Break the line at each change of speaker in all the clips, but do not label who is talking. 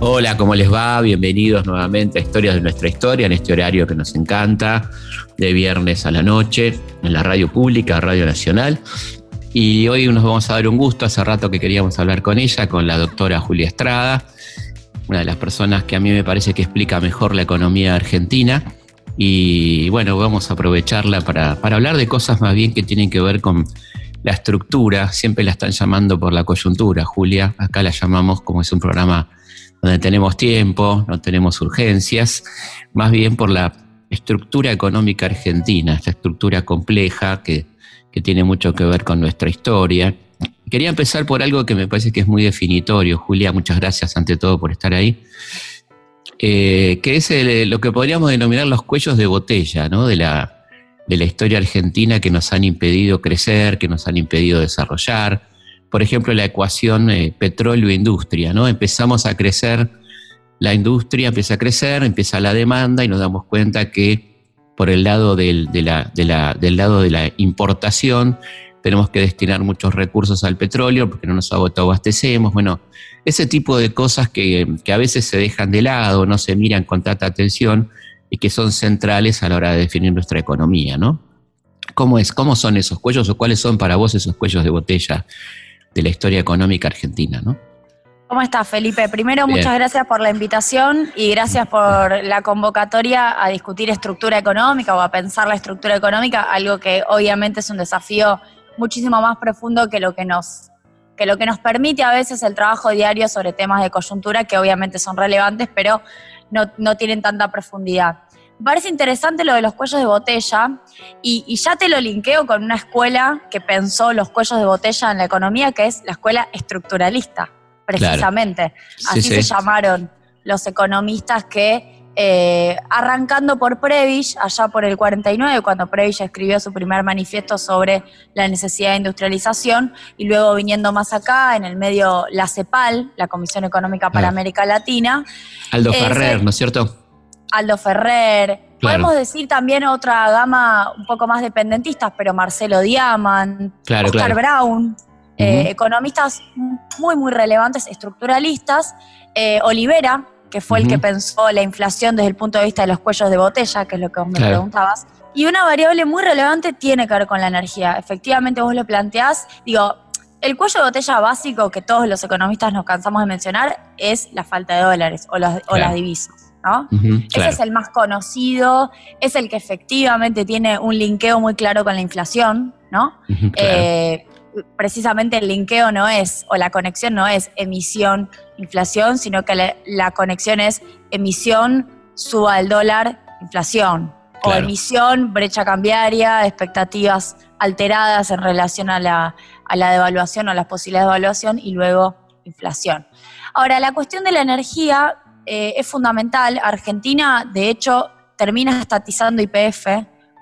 Hola, ¿cómo les va? Bienvenidos nuevamente a Historias de nuestra historia, en este horario que nos encanta, de viernes a la noche, en la radio pública, Radio Nacional. Y hoy nos vamos a dar un gusto, hace rato que queríamos hablar con ella, con la doctora Julia Estrada, una de las personas que a mí me parece que explica mejor la economía argentina. Y bueno, vamos a aprovecharla para, hablar de cosas más bien que tienen que ver con la estructura. Siempre la están llamando por la coyuntura, Julia. Acá la llamamos como es un programa donde tenemos tiempo, no tenemos urgencias, más bien por la estructura económica argentina, esta estructura compleja que, tiene mucho que ver con nuestra historia. Quería empezar por algo que me parece que es muy definitorio. Julia, muchas gracias ante todo por estar ahí. Eh, que es lo que podríamos denominar los cuellos de botella de, la, de la historia argentina que nos han impedido crecer, que nos han impedido desarrollar, por ejemplo, la ecuación eh, petróleo-industria, ¿no? Empezamos a crecer, la industria empieza a crecer, empieza la demanda y nos damos cuenta que por el lado del, de la, del lado de la importación tenemos que destinar muchos recursos al petróleo porque no nos autoabastecemos. Bueno, ese tipo de cosas que, que, a veces se dejan de lado, no se miran con tanta atención y que son centrales a la hora de definir nuestra economía, ¿no? ¿Cómo, es, ¿Cómo son esos cuellos o cuáles son para vos esos cuellos de botella de la historia económica argentina, ¿no?
¿Cómo estás, Felipe? Primero, muchas gracias por la invitación y gracias por la convocatoria a discutir estructura económica o a pensar la estructura económica, algo que obviamente es un desafío muchísimo más profundo que lo que nos, que lo que nos permite a veces el trabajo diario sobre temas de coyuntura que obviamente son relevantes, pero no, no tienen tanta profundidad. Parece interesante lo de los cuellos de botella y, ya te lo linkeo con una escuela que pensó los cuellos de botella en la economía, que es la escuela estructuralista, precisamente. Así se llamaron los economistas que, eh, arrancando por Previch, allá por el 49, cuando Previch escribió su primer manifiesto sobre la necesidad de industrialización, y luego viniendo más acá, en el medio la CEPAL, la Comisión Económica para América Latina.
Aldo eh, Ferrer, ¿no es cierto?
Aldo Ferrer. Podemos decir también otra gama un poco más dependentistas, pero Marcelo Diamant, Oscar Brown, eh, economistas muy, muy relevantes, estructuralistas. Eh, Olivera, que fue el que pensó la inflación desde el punto de vista de los cuellos de botella, que es lo que vos me preguntabas. Y una variable muy relevante tiene que ver con la energía. Efectivamente, vos lo planteás. Digo, el cuello de botella básico que todos los economistas nos cansamos de mencionar es la falta de dólares o, o las divisas. Ese es el más conocido, es el que efectivamente tiene un linkeo muy claro con la inflación, ¿no? Eh, precisamente el linkeo no es, o la conexión no es emisión, inflación, sino que la, conexión es emisión, suba al dólar, inflación. O emisión, brecha cambiaria, expectativas alteradas en relación a la, a la devaluación o las posibilidades de devaluación y luego inflación. Ahora, la cuestión de la energía eh, es fundamental. Argentina, de hecho, termina estatizando IPF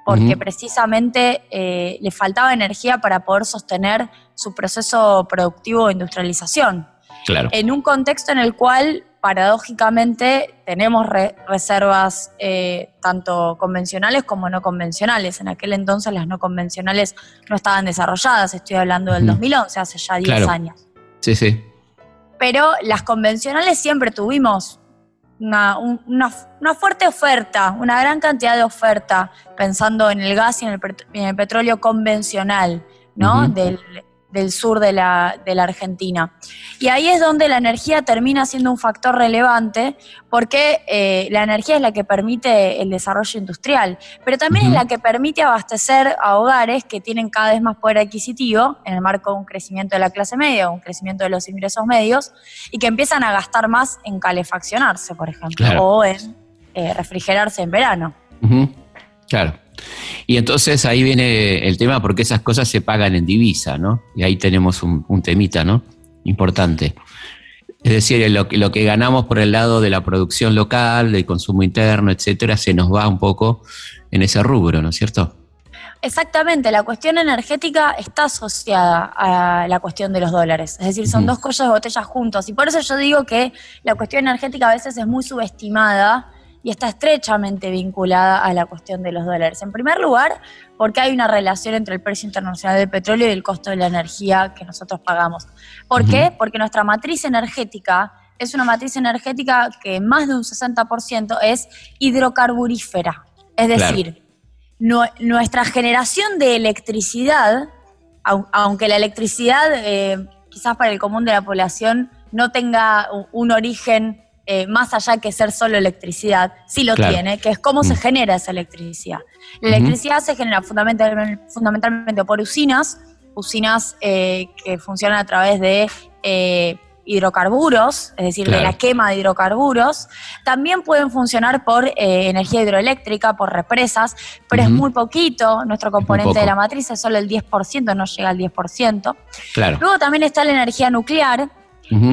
porque precisamente eh, le faltaba energía para poder sostener su proceso productivo de industrialización. Claro. En un contexto en el cual, paradójicamente, tenemos reservas eh, tanto convencionales como no convencionales. En aquel entonces las no convencionales no estaban desarrolladas, estoy hablando del 2011, hace ya 10 años.
Sí, sí.
Pero las convencionales siempre tuvimos una, una, fuerte oferta, una gran cantidad de oferta, pensando en el gas y en el, petróleo convencional, ¿no? del, del sur de la, de la, Argentina. Y ahí es donde la energía termina siendo un factor relevante, porque eh, la energía es la que permite el desarrollo industrial, pero también es la que permite abastecer a hogares que tienen cada vez más poder adquisitivo, en el marco de un crecimiento de la clase media, un crecimiento de los ingresos medios, y que empiezan a gastar más en calefaccionarse, por ejemplo, o en eh, refrigerarse en verano.
Claro. Y entonces ahí viene el tema porque esas cosas se pagan en divisa, ¿no? Y ahí tenemos un, temita, ¿no? Importante. Es decir, lo, lo, que ganamos por el lado de la producción local, del consumo interno, etcétera, se nos va un poco en ese rubro, ¿no es cierto?
Exactamente, la cuestión energética está asociada a la cuestión de los dólares, es decir, son dos cosas de botella juntos. Y por eso yo digo que la cuestión energética a veces es muy subestimada y está estrechamente vinculada a la cuestión de los dólares. En primer lugar, porque hay una relación entre el precio internacional del petróleo y el costo de la energía que nosotros pagamos. ¿Por qué? Porque nuestra matriz energética es una matriz energética que más de un 60% es hidrocarburífera. Es decir, nuestra generación de electricidad, aunque la electricidad eh, quizás para el común de la población no tenga un origen eh, más allá que ser solo electricidad, sí lo tiene, que es cómo se mm. genera esa electricidad. La electricidad se genera fundamentalmente, por usinas, usinas eh, que funcionan a través de eh, hidrocarburos, es decir, de la quema de hidrocarburos. También pueden funcionar por energía hidroeléctrica, por represas, pero es muy poquito. Nuestro componente de la matriz es solo el 10%, no llega al 10%. Luego también está la energía nuclear,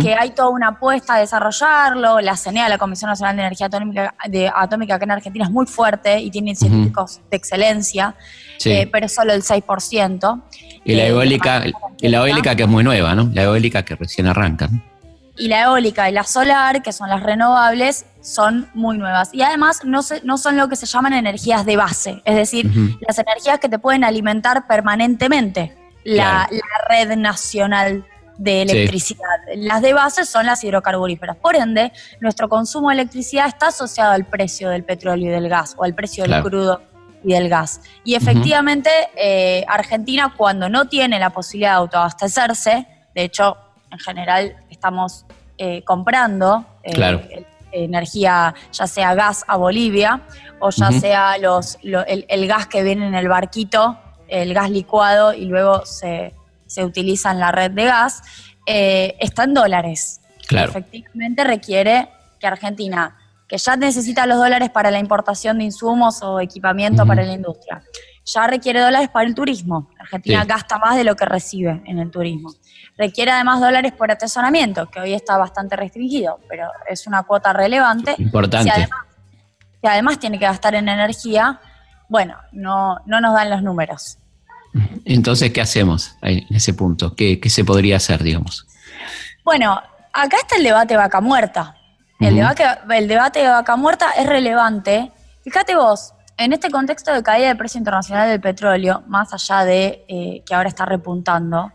que hay toda una apuesta a desarrollarlo. La CENEA, la Comisión Nacional de Energía Atómica, de, Atómica acá en Argentina, es muy fuerte y tiene científicos de excelencia, eh, pero es solo el 6%.
Y la eólica, y la eólica que es muy nueva, ¿no? La eólica que recién arranca.
Y la eólica y la solar, que son las renovables, son muy nuevas. Y además no, no son lo que se llaman energías de base, es decir, las energías que te pueden alimentar permanentemente la, la red nacional de electricidad. Las de base son las hidrocarburíferas. Por ende, nuestro consumo de electricidad está asociado al precio del petróleo y del gas, o al precio del crudo y del gas. Y efectivamente, eh, Argentina, cuando no tiene la posibilidad de autoabastecerse, de hecho, en general estamos eh, comprando eh, energía, ya sea gas a Bolivia, o ya sea los, el, gas que viene en el barquito, el gas licuado, y luego se, se utiliza en la red de gas, eh, está en dólares.
Claro.
Efectivamente requiere que Argentina, que ya necesita los dólares para la importación de insumos o equipamiento para la industria, ya requiere dólares para el turismo. Argentina gasta más de lo que recibe en el turismo. Requiere además dólares por atesoramiento, que hoy está bastante restringido, pero es una cuota relevante.
Importante.
Si además, tiene que gastar en energía, bueno, no, no nos dan los números.
Entonces, ¿qué hacemos en ese punto? ¿Qué, se podría hacer, digamos?
Bueno, acá está el debate vaca muerta. El, debate, el debate de vaca muerta es relevante. Fíjate vos, en este contexto de caída del precio internacional del petróleo, más allá de eh, que ahora está repuntando,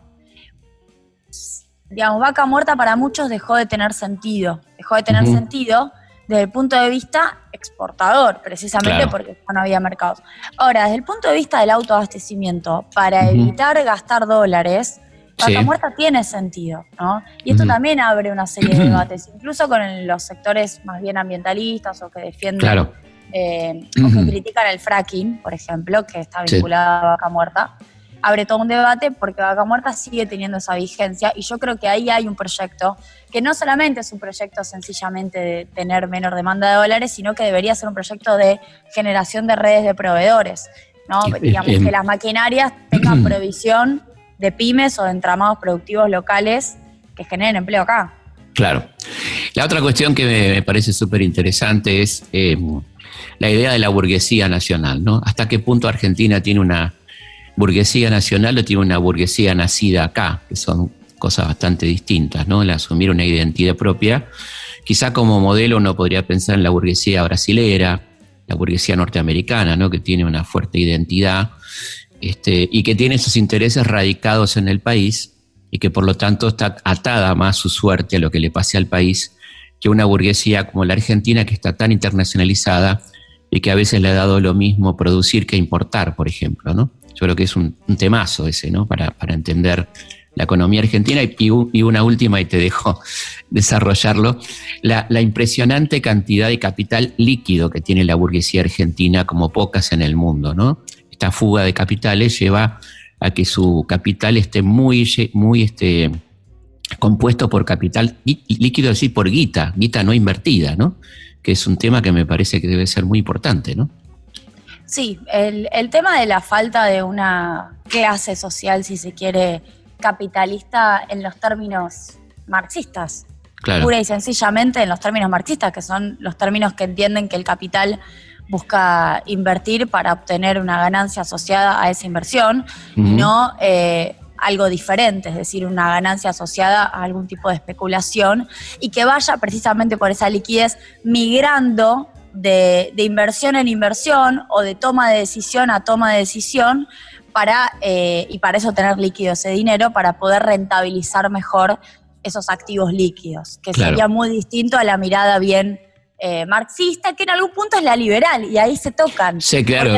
digamos, vaca muerta para muchos dejó de tener sentido. Dejó de tener sentido desde el punto de vista exportador, precisamente porque no había mercados. Ahora, desde el punto de vista del autoabastecimiento, para evitar gastar dólares, la muerta tiene sentido, ¿no? Y esto también abre una serie de debates, incluso con los sectores más bien ambientalistas o que defienden eh, o que critican el fracking, por ejemplo, que está vinculado a vaca muerta abre todo un debate porque Vaca Muerta sigue teniendo esa vigencia y yo creo que ahí hay un proyecto que no solamente es un proyecto sencillamente de tener menor demanda de dólares, sino que debería ser un proyecto de generación de redes de proveedores, ¿no? Digamos que las maquinarias tengan provisión de pymes o de entramados productivos locales que generen empleo acá.
Claro. La otra cuestión que me, parece súper interesante es eh, la idea de la burguesía nacional, ¿no? ¿Hasta qué punto Argentina tiene una burguesía nacional o tiene una burguesía nacida acá, que son cosas bastante distintas, ¿no? El asumir una identidad propia. Quizá como modelo uno podría pensar en la burguesía brasilera, la burguesía norteamericana, ¿no? Que tiene una fuerte identidad este, y que tiene sus intereses radicados en el país y que por lo tanto está atada más su suerte a lo que le pase al país que una burguesía como la Argentina que está tan internacionalizada y que a veces le ha dado lo mismo producir que importar, por ejemplo, ¿no? Yo creo que es un, temazo ese, ¿no? Para, entender la economía argentina y, una última y te dejo desarrollarlo, la, impresionante cantidad de capital líquido que tiene la burguesía argentina como pocas en el mundo, ¿no? Esta fuga de capitales lleva a que su capital esté muy, muy este, compuesto por capital líquido, es decir, por guita, guita no invertida, ¿no? Que es un tema que me parece que debe ser muy importante, ¿no?
Sí, el, tema de la falta de una clase social, si se quiere, capitalista en los términos marxistas. Pura y sencillamente en los términos marxistas, que son los términos que entienden que el capital busca invertir para obtener una ganancia asociada a esa inversión, no eh, algo diferente, es decir, una ganancia asociada a algún tipo de especulación y que vaya precisamente por esa liquidez migrando de, inversión en inversión o de toma de decisión a toma de decisión para, eh, y para eso tener líquido ese dinero, para poder rentabilizar mejor esos activos líquidos, que sería muy distinto a la mirada bien eh, marxista, que en algún punto es la liberal, y ahí se tocan.
Sí, claro.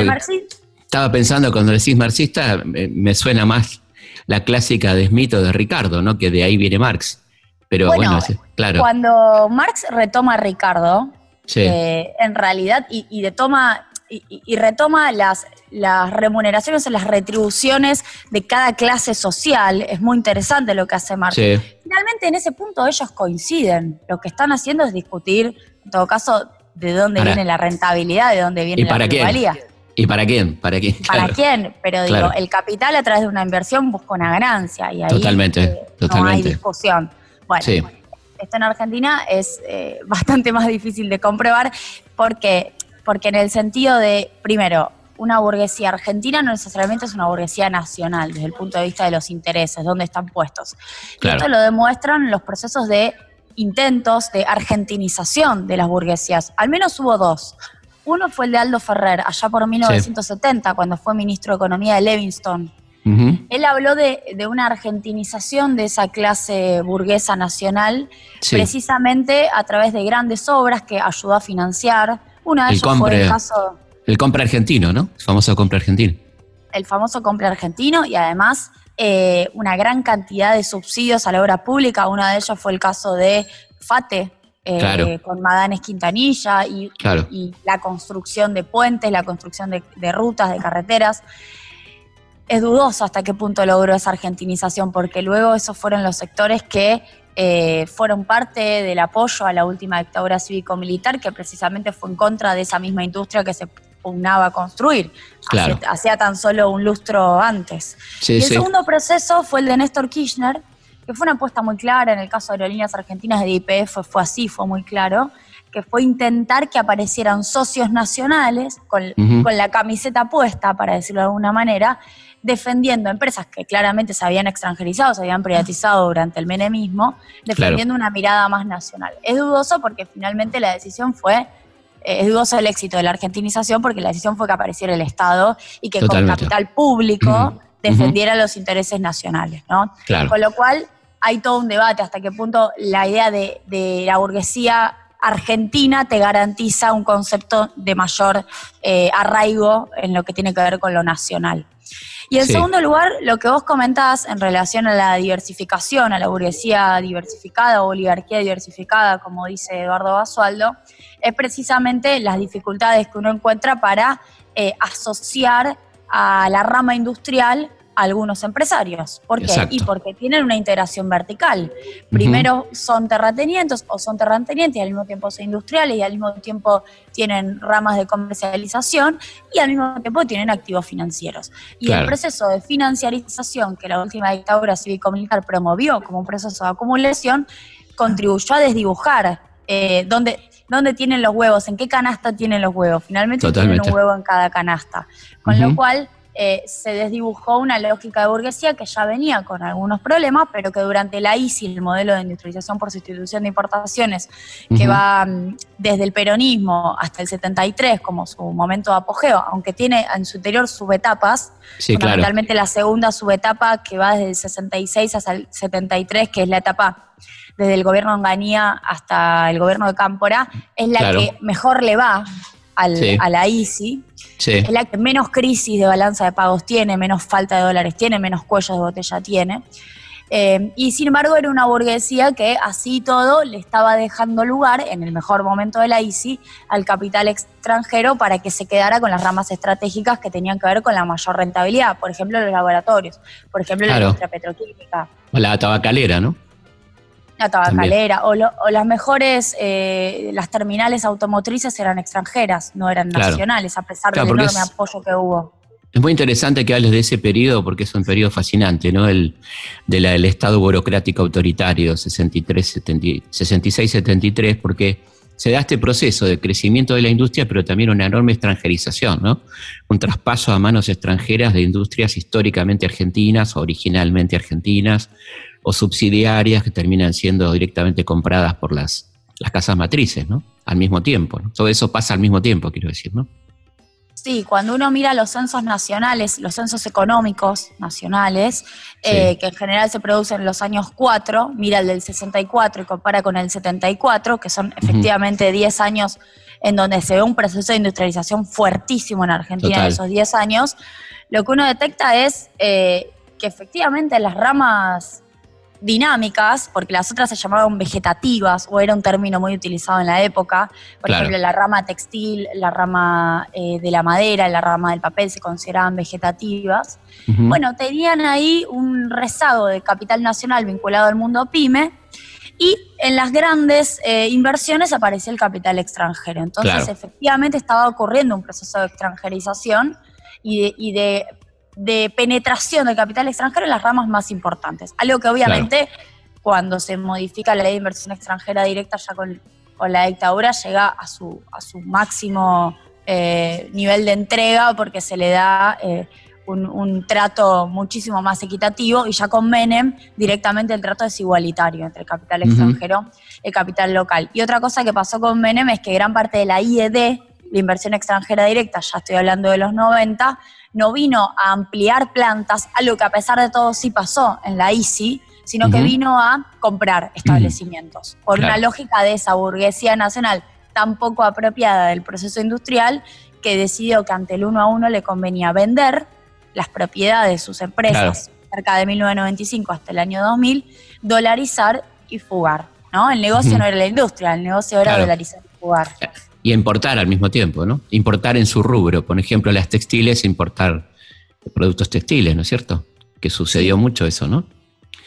Estaba pensando cuando decís marxista, me, suena más la clásica de Smith o de Ricardo, ¿no? Que de ahí viene Marx. Pero bueno, claro.
Cuando Marx retoma a Ricardo, eh, en realidad, y, de toma, y, retoma las, las remuneraciones o las retribuciones de cada clase social, es muy interesante lo que hace Marx. Finalmente, en ese punto ellos coinciden. Lo que están haciendo es discutir, en todo caso, de dónde viene la rentabilidad, de dónde viene
¿Y para
la pluralidad.
¿Y para quién? ¿Para quién?
¿Para quién? Pero digo, el capital a través de una inversión busca una ganancia y ahí
totalmente,
eh, no hay discusión. Bueno, esto en Argentina es eh, bastante más difícil de comprobar porque, porque en el sentido de, primero, una burguesía argentina no necesariamente es una burguesía nacional desde el punto de vista de los intereses, dónde están puestos. Y esto lo demuestran los procesos de intentos de argentinización de las burguesías. Al menos hubo dos. Uno fue el de Aldo Ferrer, allá por 1970, cuando fue ministro de Economía de Levingston. Él habló de, una argentinización de esa clase burguesa nacional, precisamente a través de grandes obras que ayudó a financiar. Una de ellas fue el caso.
El compra argentino, ¿no? El famoso compra argentino.
El famoso compra argentino y además eh, una gran cantidad de subsidios a la obra pública. Uno de ellos fue el caso de FATE, eh, con Madanes Quintanilla y, la construcción de puentes, la construcción de, rutas, de carreteras. Es dudoso hasta qué punto logró esa argentinización, porque luego esos fueron los sectores que eh, fueron parte del apoyo a la última dictadura cívico-militar, que precisamente fue en contra de esa misma industria que se pugnaba construir, hacía, tan solo un lustro antes. y el segundo proceso fue el de Néstor Kirchner, que fue una apuesta muy clara, en el caso de Aerolíneas Argentinas de IPF fue así, fue muy claro, que fue intentar que aparecieran socios nacionales con, la camiseta puesta, para decirlo de alguna manera, defendiendo empresas que claramente se habían extranjerizado, se habían privatizado durante el menemismo, defendiendo una mirada más nacional. Es dudoso porque finalmente la decisión fue eh, es dudoso el éxito de la argentinización porque la decisión fue que apareciera el Estado y que con capital público defendiera los intereses nacionales, ¿no? Con lo cual hay todo un debate hasta qué punto la idea de, la burguesía argentina te garantiza un concepto de mayor eh, arraigo en lo que tiene que ver con lo nacional. Y en segundo lugar, lo que vos comentás en relación a la diversificación, a la burguesía diversificada o oligarquía diversificada, como dice Eduardo Basualdo, es precisamente las dificultades que uno encuentra para eh, asociar a la rama industrial algunos empresarios. ¿Por qué? Y porque tienen una integración vertical. Primero son terratenientes o son terratenientes y al mismo tiempo son industriales y al mismo tiempo tienen ramas de comercialización y al mismo tiempo tienen activos financieros. Y el proceso de financiarización que la última dictadura cívico-militar promovió como un proceso de acumulación contribuyó a desdibujar eh, dónde, dónde tienen los huevos, en qué canasta tienen los huevos. Finalmente tienen un huevo en cada canasta. Con lo cual eh, se desdibujó una lógica de burguesía que ya venía con algunos problemas, pero que durante la ICI, el modelo de industrialización por sustitución de importaciones, que va mm, desde el peronismo hasta el 73 como su momento de apogeo, aunque tiene en su interior subetapas, fundamentalmente la segunda subetapa que va desde el 66 hasta el 73, que es la etapa desde el gobierno de Onganía hasta el gobierno de Cámpora, es la que mejor le va a la ICI, es la que menos crisis de balanza de pagos tiene, menos falta de dólares tiene, menos cuellos de botella tiene. Eh, y sin embargo era una burguesía que así todo le estaba dejando lugar, en el mejor momento de la ICI, al capital extranjero para que se quedara con las ramas estratégicas que tenían que ver con la mayor rentabilidad, por ejemplo los laboratorios, por ejemplo la industria petroquímica.
O la tabacalera, ¿no?
La tabacalera, o, las mejores, eh, las terminales automotrices eran extranjeras, no eran nacionales, a pesar del enorme apoyo que hubo.
Es muy interesante que hables de ese periodo porque es un periodo fascinante, ¿no? El del Estado burocrático autoritario, 66-73, porque se da este proceso de crecimiento de la industria, pero también una enorme extranjerización, ¿no? Un traspaso a manos extranjeras de industrias históricamente argentinas o originalmente argentinas, o subsidiarias que terminan siendo directamente compradas por las las casas matrices, ¿no? Al mismo tiempo. Todo eso pasa al mismo tiempo, quiero decir, ¿no?
Sí, cuando uno mira los censos nacionales, los censos económicos nacionales, eh, que en general se producen en los años 4, mira el del 64 y compara con el 74, que son efectivamente 10 años en donde se ve un proceso de industrialización fuertísimo en Argentina en esos 10 años, lo que uno detecta es eh, que efectivamente las ramas dinámicas, porque las otras se llamaban vegetativas, o era un término muy utilizado en la época. Por ejemplo, la rama textil, la rama eh, de la madera, la rama del papel se consideraban vegetativas. Bueno, tenían ahí un rezago de capital nacional vinculado al mundo pyme. Y en las grandes eh, inversiones aparecía el capital extranjero. Entonces, efectivamente, estaba ocurriendo un proceso de extranjerización y de de penetración del capital extranjero en las ramas más importantes. Algo que obviamente cuando se modifica la ley de inversión extranjera directa ya con, la dictadura llega a su, a su máximo eh, nivel de entrega porque se le da eh, un, trato muchísimo más equitativo y ya con Menem directamente el trato es igualitario entre el capital extranjero y el capital local. Y otra cosa que pasó con Menem es que gran parte de la IED, la inversión extranjera directa, ya estoy hablando de los 90, no vino a ampliar plantas, algo que a pesar de todo sí pasó en la ICI, sino que vino a comprar establecimientos, por una lógica de esa burguesía nacional tan poco apropiada del proceso industrial que decidió que ante el uno a uno le convenía vender las propiedades de sus empresas cerca de 1995 hasta el año 2000, dolarizar y fugar. ¿no? El negocio no era la industria, el negocio era dolarizar y fugar.
Y importar al mismo tiempo, ¿no? Importar en su rubro, por ejemplo, las textiles, importar productos textiles, ¿no es cierto? Que sucedió mucho eso, ¿no?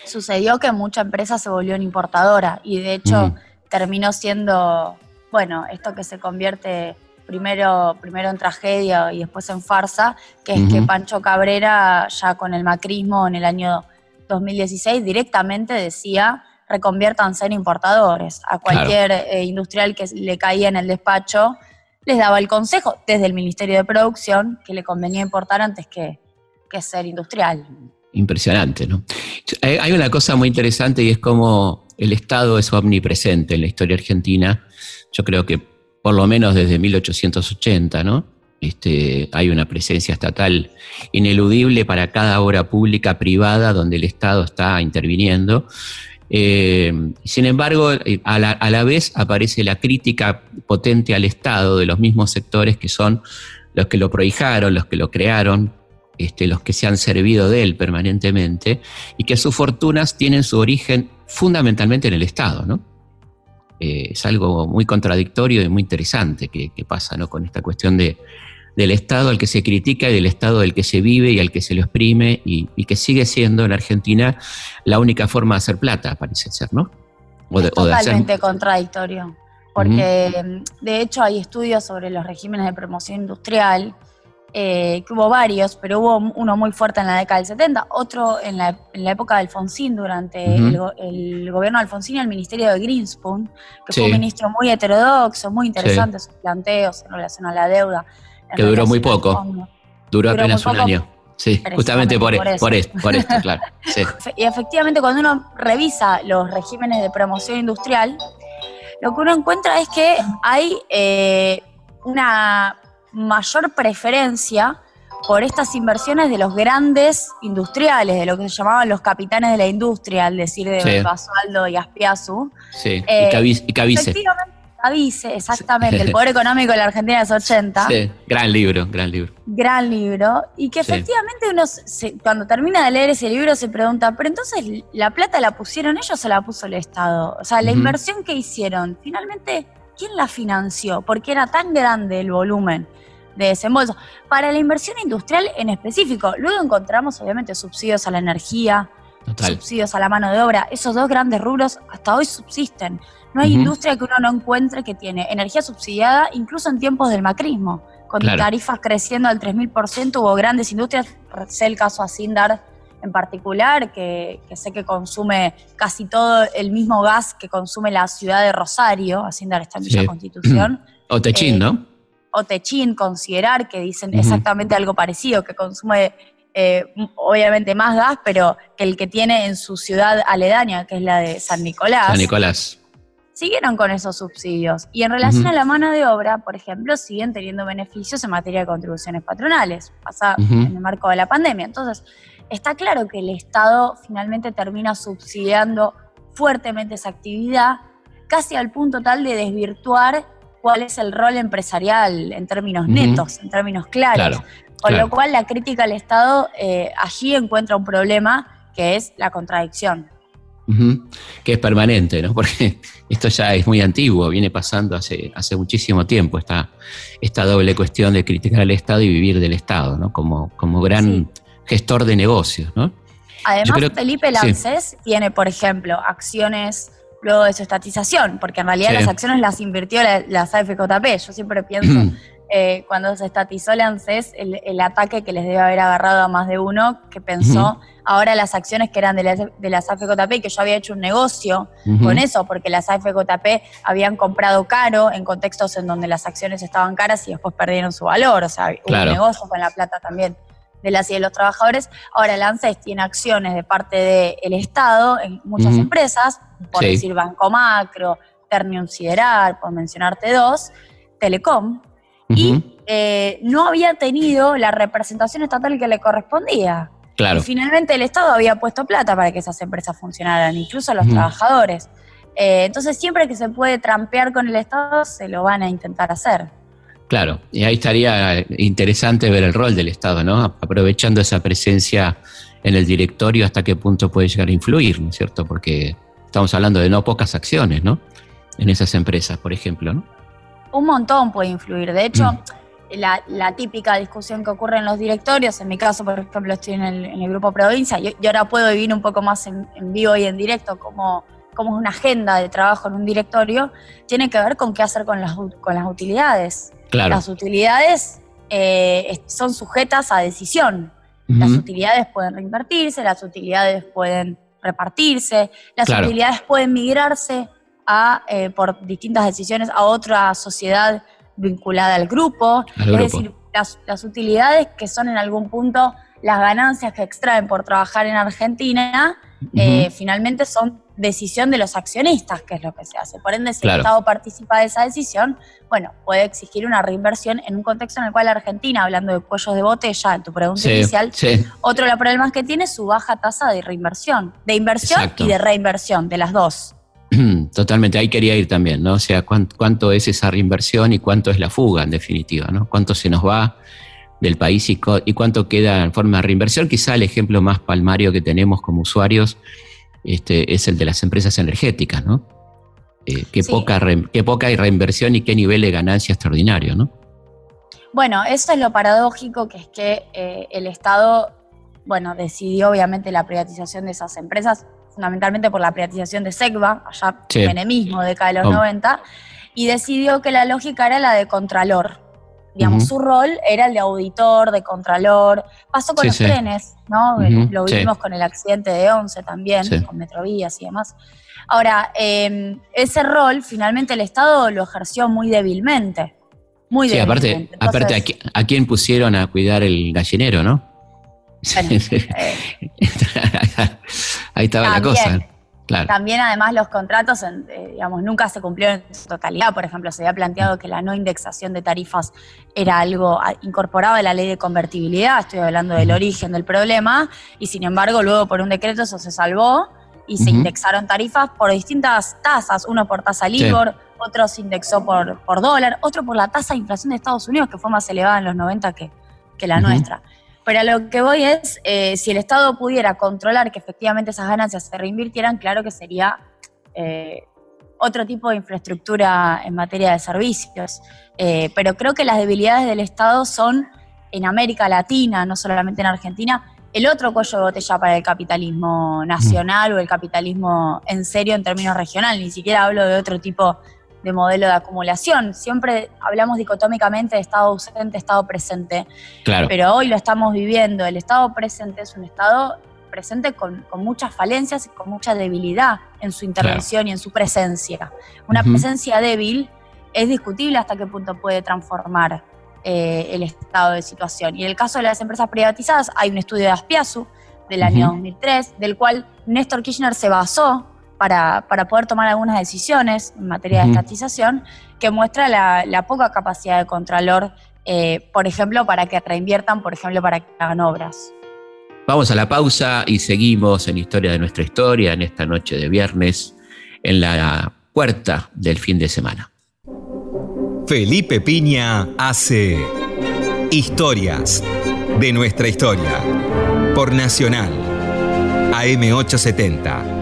Sucedió que mucha empresa se volvió en importadora y de hecho terminó siendo, bueno, esto que se convierte primero, primero en tragedia y después en farsa, que es que Pancho Cabrera, ya con el macrismo en el año 2016, directamente decía reconviértanse en importadores. A cualquier eh, industrial que le caía en el despacho, les daba el consejo desde el Ministerio de Producción que le convenía importar antes que, ser industrial.
Impresionante, ¿no? Hay una cosa muy interesante y es como el Estado es omnipresente en la historia argentina. Yo creo que por lo menos desde 1880, ¿no? Este, hay una presencia estatal ineludible para cada obra pública privada donde el Estado está interviniendo. Eh, sin embargo, eh, a la, vez aparece la crítica potente al Estado de los mismos sectores que son los que lo prohijaron, los que lo crearon, este, los que se han servido de él permanentemente y que sus fortunas tienen su origen fundamentalmente en el Estado. ¿no? Eh, es algo muy contradictorio y muy interesante que, que pasa ¿no? con esta cuestión de, del Estado al que se critica y del Estado del que se vive y al que se lo exprime y, que sigue siendo en Argentina la única forma de hacer plata, parece ser, ¿no?
totalmente contradictorio, porque de hecho hay estudios sobre los regímenes de promoción industrial, eh, que hubo varios, pero hubo uno muy fuerte en la década del 70, otro en la, época de Alfonsín, durante el, gobierno de Alfonsín y el ministerio de Greenspoon, que fue un ministro muy heterodoxo, muy interesante sus planteos en relación a la deuda
que duró muy poco. Duró, apenas un año. Sí, justamente por, por, por, esto, claro.
Y efectivamente, cuando uno revisa los regímenes de promoción industrial, lo que uno encuentra es que hay eh, una mayor preferencia por estas inversiones de los grandes industriales, de lo que se llamaban los capitanes de la industria, al decir de Basualdo y Aspiazu.
Sí, y, eh, Cavice.
Avise, exactamente, El Poder Económico de la Argentina de los 80.
Sí, gran libro, gran libro.
Gran libro. Y que efectivamente uno, cuando termina de leer ese libro, se pregunta, pero entonces, ¿la plata la pusieron ellos o la puso el Estado? O sea, la inversión que hicieron, finalmente, ¿quién la financió? Porque era tan grande el volumen de desembolso. Para la inversión industrial en específico, luego encontramos, obviamente, subsidios a la energía, subsidios a la mano de obra. Esos dos grandes rubros hasta hoy subsisten. No hay industria que uno no encuentre que tiene energía subsidiada, incluso en tiempos del macrismo. Con tarifas creciendo al 3.000%, hubo grandes industrias, sé el caso a Sindar en particular, que, sé que consume casi todo el mismo gas que consume la ciudad de Rosario, Sindar está en Villa Constitución.
O Techín, ¿no? Eh,
o Techín, considerar que dicen exactamente algo parecido, que consume eh, obviamente más gas, pero que el que tiene en su ciudad aledaña, que es la de San Nicolás.
San Nicolás.
Siguieron con esos subsidios. Y en relación a la mano de obra, por ejemplo, siguen teniendo beneficios en materia de contribuciones patronales, pasa en el marco de la pandemia. Entonces, está claro que el Estado finalmente termina subsidiando fuertemente esa actividad, casi al punto tal de desvirtuar cuál es el rol empresarial en términos netos, en términos claros. Con lo cual la crítica al Estado eh, allí encuentra un problema que es la contradicción.
Que es permanente, ¿no? Porque esto ya es muy antiguo, viene pasando hace, hace muchísimo tiempo esta, esta doble cuestión de criticar al Estado y vivir del Estado, ¿no? Como, como gran gestor de negocios, ¿no?
Además, Felipe Lances tiene, por ejemplo, acciones luego de su estatización, porque en realidad las acciones las invirtió la, la AFJP. Yo siempre pienso, eh, cuando se estatizó la ANSES, el, ataque que les debe haber agarrado a más de uno, que pensó ahora las acciones que eran de, la, de las AFJP y que yo había hecho un negocio con eso, porque las AFJP habían comprado caro en contextos en donde las acciones estaban caras y después perdieron su valor. O sea, hubo un negocio con la plata también de las y de los trabajadores. Ahora el ANSES tiene acciones de parte del Estado en muchas empresas, por decir Banco Macro, Ternium Sideral, por mencionarte dos, Telecom, y eh, no había tenido la representación estatal que le correspondía. Claro. Y finalmente el Estado había puesto plata para que esas empresas funcionaran, incluso los trabajadores. Eh, entonces siempre que se puede trampear con el Estado, se lo van a intentar hacer.
Claro, y ahí estaría interesante ver el rol del Estado, ¿no? Aprovechando esa presencia en el directorio, hasta qué punto puede llegar a influir, ¿no es cierto? Porque estamos hablando de no pocas acciones, ¿no? En esas empresas, por ejemplo, ¿no?
Un montón puede influir. De hecho, mm. la, típica discusión que ocurre en los directorios, en mi caso, por ejemplo, estoy en el, grupo provincia, y, ahora puedo vivir un poco más en, vivo y en directo como, como es una agenda de trabajo en un directorio, tiene que ver con qué hacer con las, con las utilidades. Las utilidades eh, son sujetas a decisión. Las utilidades pueden reinvertirse, las utilidades pueden repartirse, las utilidades pueden migrarse a, eh, por distintas decisiones a otra sociedad vinculada al grupo. es decir, las, utilidades que son en algún punto las ganancias que extraen por trabajar en Argentina, eh, finalmente son decisión de los accionistas, que es lo que se hace. Por ende, si el Estado participa de esa decisión, bueno, puede exigir una reinversión en un contexto en el cual Argentina, hablando de cuellos de botella, en tu pregunta inicial, otro de los problemas que tiene es su baja tasa de reinversión, de inversión y de reinversión, de las dos.
Totalmente, ahí quería ir también, ¿no? O sea, cuánto, es esa reinversión y cuánto es la fuga, en definitiva, ¿no? Cuánto se nos va del país y, y cuánto queda en forma de reinversión. Quizá el ejemplo más palmario que tenemos como usuarios este, es el de las empresas energéticas, ¿no? Eh, qué, poca qué poca hay reinversión y qué nivel de ganancia extraordinario, ¿no?
Bueno, eso es lo paradójico, que es que eh, el Estado, bueno, decidió obviamente la privatización de esas empresas, fundamentalmente por la privatización de SECBA, allá década de los 90, y decidió que la lógica era la de Contralor. Digamos, su rol era el de auditor, de contralor. Pasó con los trenes, ¿no? Lo vimos con el accidente de Once también, con Metrovías y demás. Ahora, em, ese rol finalmente el Estado lo ejerció muy débilmente. Muy sí,
aparte, aparte ¿a, quién pusieron a cuidar el gallinero, no? Eh, Ahí estaba la cosa.
También además los contratos, eh, digamos, nunca se cumplieron en su totalidad. Por ejemplo, se había planteado que la no indexación de tarifas era algo incorporado a la ley de convertibilidad, estoy hablando del origen del problema, y sin embargo luego por un decreto eso se salvó y se indexaron tarifas por distintas tasas, uno por tasa LIBOR, otro se indexó por, por dólar, otro por la tasa de inflación de Estados Unidos, que fue más elevada en los 90 que, que la nuestra. Pero a lo que voy es, eh, si el Estado pudiera controlar que efectivamente esas ganancias se reinvirtieran, claro que sería eh, otro tipo de infraestructura en materia de servicios. Eh, pero creo que las debilidades del Estado son en América Latina, no solamente en Argentina, el otro cuello de botella para el capitalismo nacional o el capitalismo en serio en términos regionales. Ni siquiera hablo de otro tipo de modelo de acumulación. Siempre hablamos dicotómicamente de estado ausente, estado presente. Claro. Pero hoy lo estamos viviendo. El estado presente es un estado presente con, muchas falencias y con mucha debilidad en su intervención y en su presencia. Una presencia débil es discutible hasta qué punto puede transformar eh, el estado de situación. Y en el caso de las empresas privatizadas, hay un estudio de Aspiazu del año 2003, del cual Néstor Kirchner se basó para, poder tomar algunas decisiones en materia de estatización, que muestra la, poca capacidad de Contralor, eh, por ejemplo, para que reinviertan, por ejemplo, para que hagan obras.
Vamos a la pausa y seguimos en Historia de nuestra historia en esta noche de viernes, en la puerta del fin de semana.
Felipe Piña hace Historias de nuestra historia por Nacional AM870,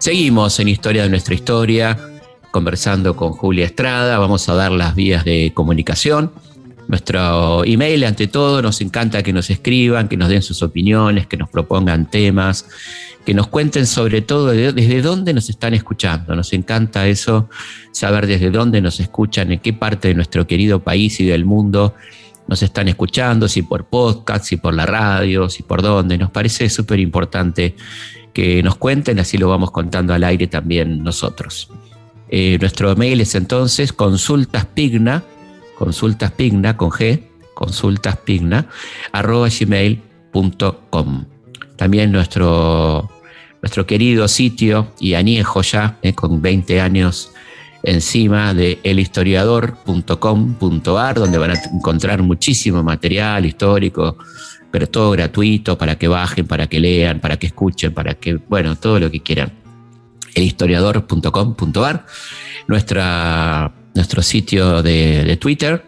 Seguimos en Historia de nuestra historia, conversando con Julia Estrada. Vamos a dar las vías de comunicación. Nuestro email, ante todo, nos encanta que nos escriban, que nos den sus opiniones, que nos propongan temas, que nos cuenten sobre todo desde dónde nos están escuchando. Nos encanta eso, saber desde dónde nos escuchan, en qué parte de nuestro querido país y del mundo nos están escuchando, si por podcast, si por la radio, si por dónde. Nos parece súper importante que nos cuenten, así lo vamos contando al aire también nosotros. Eh, nuestro mail es entonces consultaspigna, consultaspigna con G, consultaspigna, arroba gmail.com. También nuestro, nuestro querido sitio y añejo ya, eh, con 20 años encima de elhistoriador.com.ar, donde van a encontrar muchísimo material histórico, pero todo gratuito para que bajen, para que lean, para que escuchen, para que, bueno, todo lo que quieran. Elhistoriador.com.ar, nuestra nuestro sitio de, Twitter,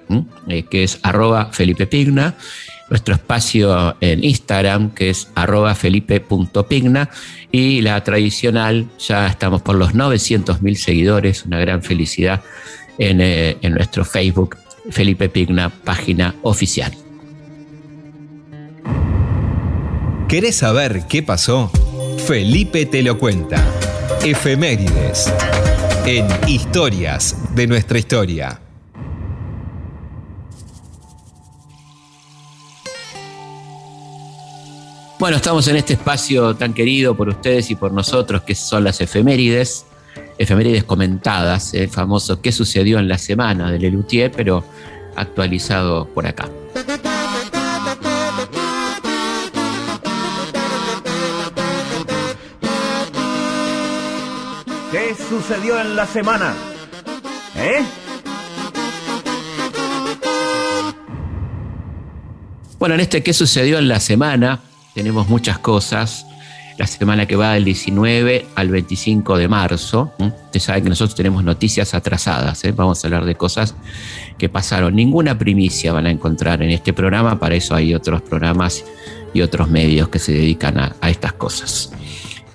eh, que es arroba Felipe Pigna, nuestro espacio en Instagram, que es arroba felipe.pigna, y la tradicional, ya estamos por los 900.000 seguidores, una gran felicidad en, eh, en nuestro Facebook, Felipe Pigna, página oficial.
¿Querés saber qué pasó? Felipe te lo cuenta. Efemérides. En Historias de nuestra historia.
Bueno, estamos en este espacio tan querido por ustedes y por nosotros, que son las efemérides, efemérides comentadas, el famoso qué sucedió en la semana de Lelutier, pero actualizado por acá.
Sucedió en la semana? ¿Eh?
Bueno, en este ¿Qué sucedió en la semana? Tenemos muchas cosas. La semana que va del 19 al 25 de marzo. Ustedes saben que nosotros tenemos noticias atrasadas. ¿eh? Vamos a hablar de cosas que pasaron. Ninguna primicia van a encontrar en este programa. Para eso hay otros programas y otros medios que se dedican a estas cosas.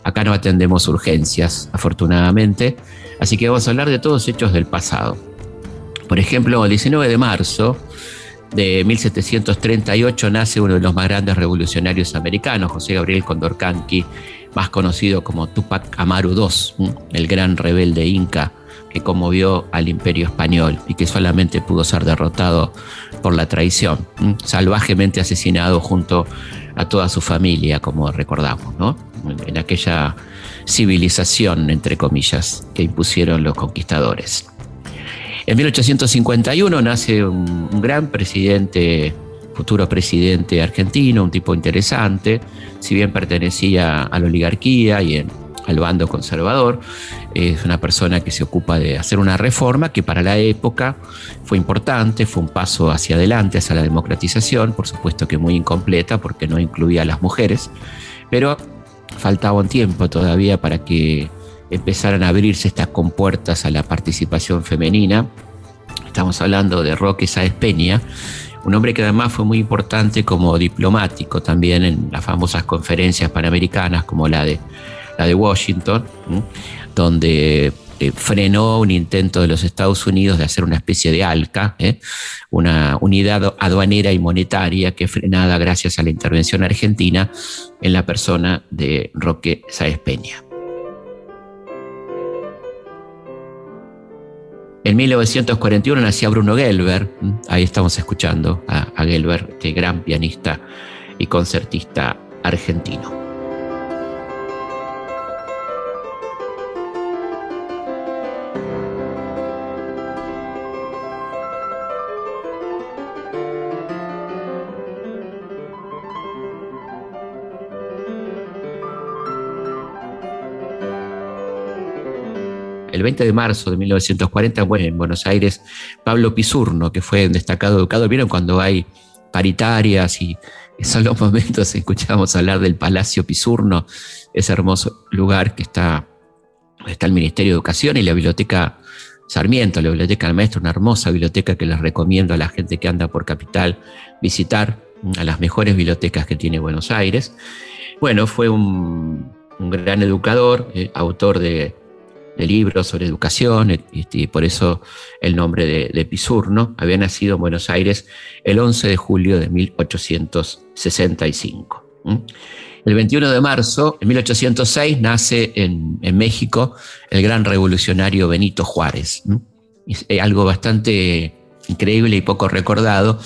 Acá no atendemos urgencias, afortunadamente, así que vamos a hablar de todos hechos del pasado. Por ejemplo, el 19 de marzo de 1738 nace uno de los más grandes revolucionarios americanos, José Gabriel Condorcanqui, más conocido como Tupac Amaru II, el gran rebelde inca que conmovió al imperio español y que solamente pudo ser derrotado por la traición, salvajemente asesinado junto a toda su familia, como recordamos, ¿no? en aquella civilización, entre comillas, que impusieron los conquistadores. En 1851 nace un, gran presidente, futuro presidente argentino, un tipo interesante, si bien pertenecía a la oligarquía y al bando conservador, es una persona que se ocupa de hacer una reforma que para la época fue importante, fue un paso hacia adelante, hacia la democratización, por supuesto que muy incompleta porque no incluía a las mujeres, pero faltaba un tiempo todavía para que empezaran a abrirse estas compuertas a la participación femenina. Estamos hablando de Roque Sáez Peña, un hombre que además fue muy importante como diplomático también en las famosas conferencias panamericanas como la de, la de Washington, donde eh, frenó un intento de los Estados Unidos de hacer una especie de ALCA, ¿eh? una unidad aduanera y monetaria que frenada gracias a la intervención argentina en la persona de Roque Sáez Peña. En 1941 nacía Bruno Gelber, ahí estamos escuchando a, a Gelber, este gran pianista y concertista argentino. El 20 de marzo de 1940, bueno, en Buenos Aires, Pablo Pisurno, que fue un destacado educador, vieron cuando hay paritarias y son los momentos, escuchamos hablar del Palacio Pisurno, ese hermoso lugar que está, está el Ministerio de Educación y la Biblioteca Sarmiento, la Biblioteca del Maestro, una hermosa biblioteca que les recomiendo a la gente que anda por Capital visitar, a las mejores bibliotecas que tiene Buenos Aires. Bueno, fue un, gran educador, eh, autor de de libros sobre educación, y, por eso el nombre de, de. Había nacido en Buenos Aires el 11 de julio de 1865. El 21 de marzo de 1806 nace en, en México el gran revolucionario Benito Juárez. Es algo bastante increíble y poco recordado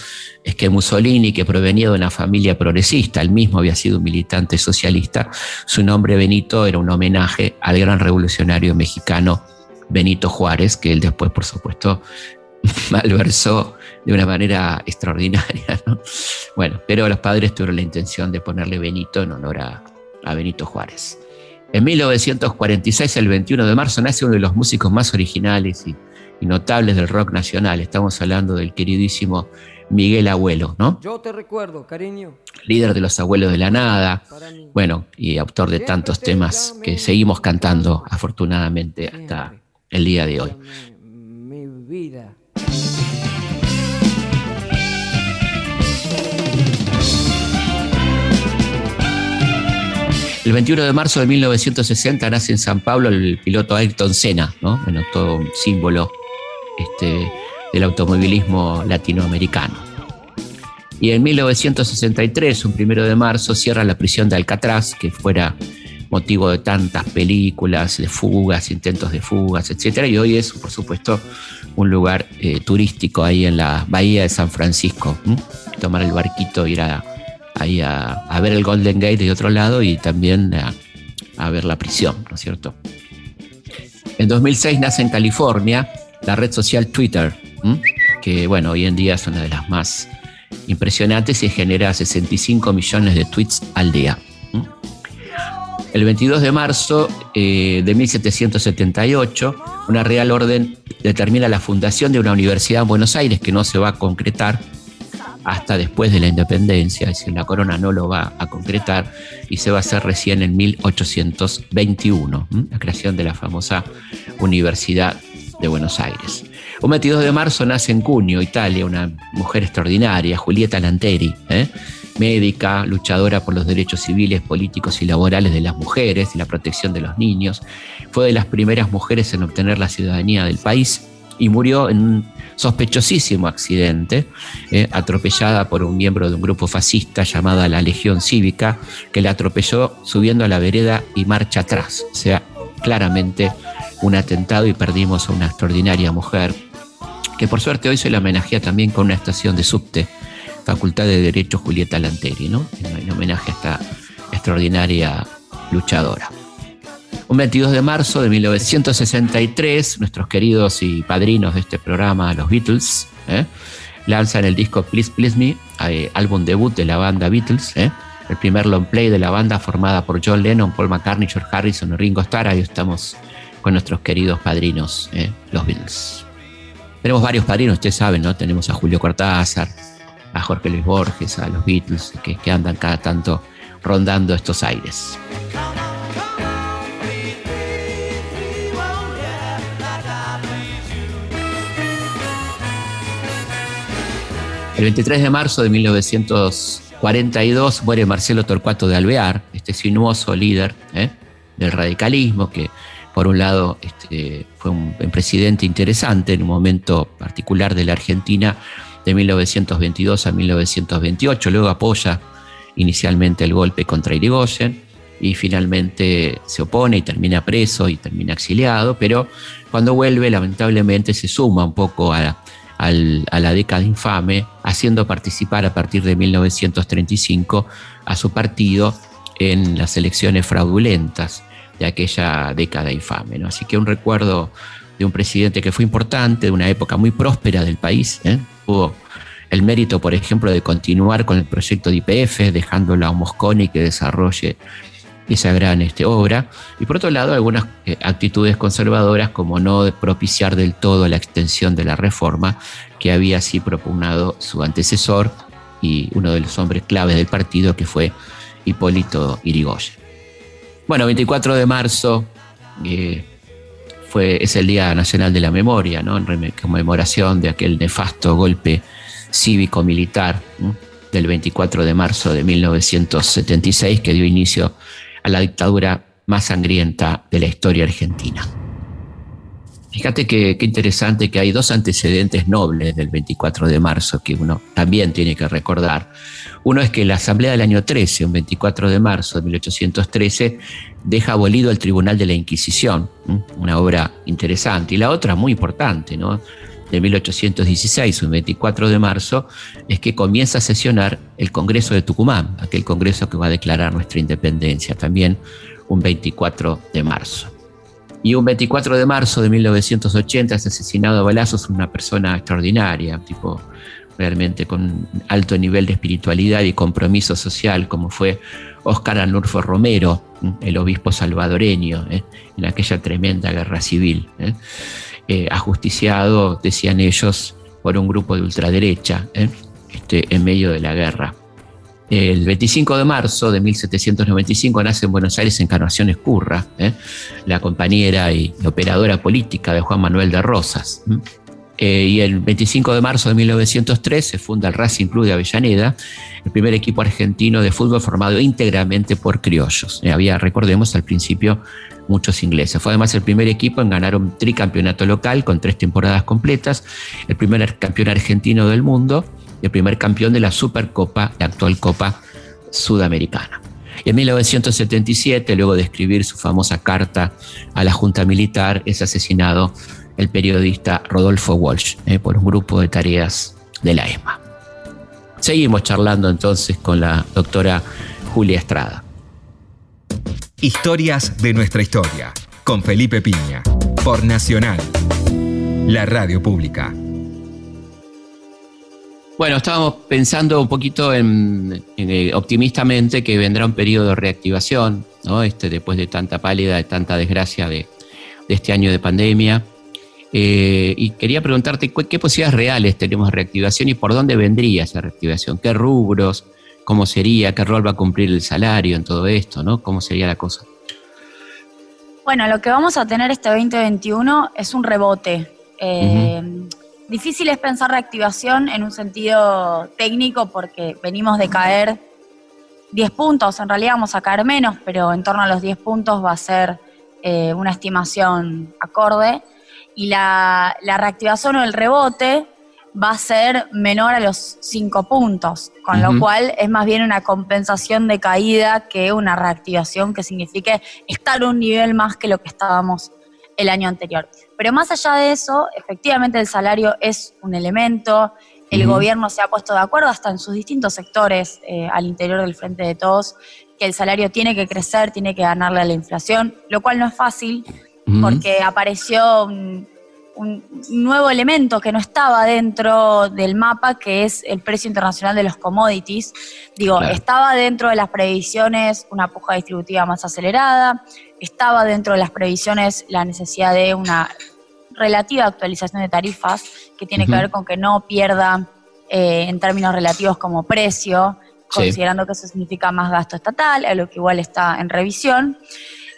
es que Mussolini, que provenía de una familia progresista, él mismo había sido un militante socialista, su nombre Benito era un homenaje al gran revolucionario mexicano Benito Juárez, que él después, por supuesto, malversó de una manera extraordinaria. Bueno, pero los padres tuvieron la intención de ponerle Benito en honor a, a Benito Juárez. En 1946, el 21 de marzo, nace uno de los músicos más originales y y notables del rock nacional. Estamos hablando del queridísimo Miguel Abuelo, ¿no?
Yo te recuerdo, cariño.
Líder de los Abuelos de la Nada, bueno, y autor de tantos temas que seguimos cantando, afortunadamente, hasta el día de hoy. Mi vida. El 21 de marzo de 1960 nace en San Pablo el piloto Ayrton Senna, ¿no? Bueno, todo un símbolo este, del automovilismo latinoamericano. Y en 1963, un primero de marzo, cierra la prisión de Alcatraz, que fuera motivo de tantas películas, de fugas, intentos de fugas, etc. Y hoy es, por supuesto, un lugar eh, turístico ahí en la bahía de San Francisco. Tomar el barquito, ir a, ahí a, ver el Golden Gate de otro lado y también a, a ver la prisión, ¿no es cierto? En 2006 nace en California la red social Twitter, que bueno, hoy en día es una de las más impresionantes y genera 65 millones de tweets al día. El 22 de marzo eh, de 1778, una Real Orden determina la fundación de una universidad en Buenos Aires que no se va a concretar hasta después de la independencia, es decir, la corona no lo va a concretar y se va a hacer recién en 1821, la creación de la famosa Universidad de Buenos Aires. Un 22 de marzo nace en Cuneo, Italia, una mujer extraordinaria, Julieta Lanteri, ¿eh? médica, luchadora por los derechos civiles, políticos y laborales de las mujeres y la protección de los niños. Fue de las primeras mujeres en obtener la ciudadanía del país y murió en un sospechosísimo accidente, ¿eh? atropellada por un miembro de un grupo fascista llamada la Legión Cívica, que la atropelló subiendo a la vereda y marcha atrás. O sea, claramente un atentado y perdimos a una extraordinaria mujer, que por suerte hoy se la homenajea también con una estación de subte, Facultad de Derecho Julieta Lanteri, ¿no? en homenaje a esta extraordinaria luchadora. Un 22 de marzo de 1963, nuestros queridos y padrinos de este programa, los Beatles, ¿eh? lanzan el disco Please Please Me, eh, álbum debut de la banda Beatles, ¿eh? el primer long play de la banda formada por John Lennon, Paul McCartney, George Harrison y Ringo Starr. Ahí estamos con nuestros queridos padrinos, eh, los Beatles. Tenemos varios padrinos, ustedes saben, ¿no? Tenemos a Julio Cortázar, a Jorge Luis Borges, a los Beatles, que, que andan cada tanto rondando estos aires. El 23 de marzo de 1942 muere Marcelo Torcuato de Alvear, este sinuoso líder ¿eh? del radicalismo que por un lado, este, fue un, presidente interesante en un momento particular de la Argentina de 1922 a 1928, luego apoya inicialmente el golpe contra Irigoyen y finalmente se opone y termina preso y termina exiliado, pero cuando vuelve lamentablemente se suma un poco a, a la década infame, haciendo participar a partir de 1935 a su partido en las elecciones fraudulentas de aquella década infame. ¿no? Así que un recuerdo de un presidente que fue importante, de una época muy próspera del país. ¿eh? Hubo el mérito, por ejemplo, de continuar con el proyecto de IPF, dejándolo a Mosconi que desarrolle esa gran este, obra. Y por otro lado, algunas eh, actitudes conservadoras, como no propiciar del todo la extensión de la reforma que había así propugnado su antecesor y uno de los hombres claves del partido, que fue Hipólito Irigoyen. Bueno, 24 de marzo fue, es el Día Nacional de la Memoria, ¿no? en conmemoración de aquel nefasto golpe cívico-militar del 24 de marzo de 1976 que dio inicio a la dictadura más sangrienta de la historia argentina. Fíjate qué interesante que hay dos antecedentes nobles del 24 de marzo que uno también tiene que recordar. Uno es que la Asamblea del año 13, un 24 de marzo de 1813, deja abolido el Tribunal de la Inquisición, una obra interesante. Y la otra, muy importante, ¿no? de 1816, un 24 de marzo, es que comienza a sesionar el Congreso de Tucumán, aquel Congreso que va a declarar nuestra independencia, también un 24 de marzo. Y un 24 de marzo de 1980 es asesinado a balazos una persona extraordinaria, tipo realmente con alto nivel de espiritualidad y compromiso social, como fue Óscar Anurfo Romero, el obispo salvadoreño, ¿eh? en aquella tremenda guerra civil. ¿eh? Eh, ajusticiado, decían ellos, por un grupo de ultraderecha este, en medio de la guerra. El 25 de marzo de 1795 nace en Buenos Aires Encarnación Escurra, la compañera y operadora política de Juan Manuel de Rosas. Eh, y el 25 de marzo de 1903 se funda el Racing Club de Avellaneda, el primer equipo argentino de fútbol formado íntegramente por criollos. Eh, había, recordemos, al principio muchos ingleses. Fue además el primer equipo en ganar un tricampeonato local con tres temporadas completas, el primer campeón argentino del mundo y el primer campeón de la Supercopa, la actual Copa Sudamericana. Y en 1977, luego de escribir su famosa carta a la Junta Militar, es asesinado el periodista Rodolfo Walsh eh, por un grupo de tareas de la ESMA. Seguimos charlando entonces con la doctora Julia Estrada.
Historias de nuestra historia, con Felipe Piña, por Nacional, la radio pública.
Bueno, estábamos pensando un poquito en, eh, optimistamente que vendrá un periodo de reactivación, ¿no? este, después de tanta pálida, de tanta desgracia de este año de pandemia. Eh, y quería preguntarte qué posibilidades reales tenemos de reactivación y por dónde vendría esa reactivación, qué rubros, cómo sería, qué rol va a cumplir el salario en todo esto, ¿no? ¿Cómo sería la cosa?
Bueno, lo que vamos a tener este 2021 es un rebote. Eh, difícil es pensar reactivación en un sentido técnico porque venimos de caer 10 puntos, en realidad vamos a caer menos, pero en torno a los 10 puntos va a ser eh, una estimación acorde y la, reactivación o el rebote va a ser menor a los 5 puntos, con lo cual es más bien una compensación de caída que una reactivación que signifique estar un nivel más que lo que estábamos el año anterior. Pero más allá de eso, efectivamente el salario es un elemento, el gobierno se ha puesto de acuerdo hasta en sus distintos sectores eh, al interior del Frente de Todos, que el salario tiene que crecer, tiene que ganarle a la inflación, lo cual no es fácil, porque apareció un, nuevo elemento que no estaba dentro del mapa, que es el precio internacional de los commodities. Digo, estaba dentro de las previsiones una puja distributiva más acelerada, estaba dentro de las previsiones la necesidad de una relativa actualización de tarifas, que tiene que ver con que no pierda eh, en términos relativos como precio, considerando que eso significa más gasto estatal, a lo que igual está en revisión.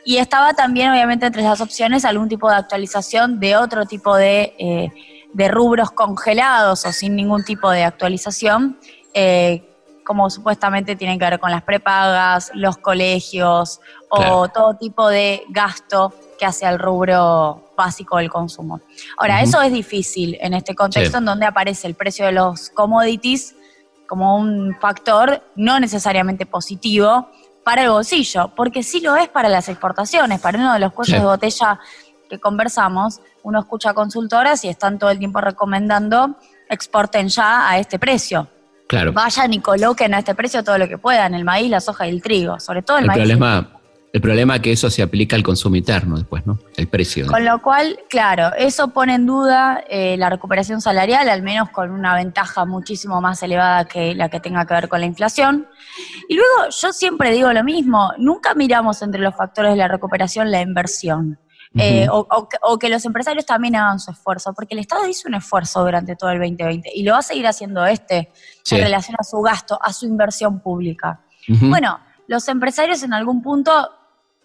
Y estaba también, obviamente, entre las opciones algún tipo de actualización de otro tipo de, eh, rubros congelados o sin ningún tipo de actualización, eh, como supuestamente tienen que ver con las prepagas, los colegios o todo tipo de gasto que hace al rubro básico del consumo. Ahora, eso es difícil en este contexto en donde aparece el precio de los commodities como un factor no necesariamente positivo para el bolsillo, porque sí lo es para las exportaciones, para uno de los cuellos de botella que conversamos, uno escucha consultoras y están todo el tiempo recomendando exporten ya a este precio.
Claro.
Vayan y coloquen a este precio todo lo que puedan, el maíz, la soja y el trigo, sobre todo el, maíz.
Problema, el problema es que eso se aplica al consumo interno después, ¿no? El precio.
Con lo cual, claro, eso pone en duda eh, la recuperación salarial, al menos con una ventaja muchísimo más elevada que la que tenga que ver con la inflación. Y luego yo siempre digo lo mismo, nunca miramos entre los factores de la recuperación la inversión. Eh, o, que los empresarios también hagan su esfuerzo, porque el Estado hizo un esfuerzo durante todo el 2020 y lo va a seguir haciendo este en relación a su gasto, a su inversión pública. Bueno, los empresarios en algún punto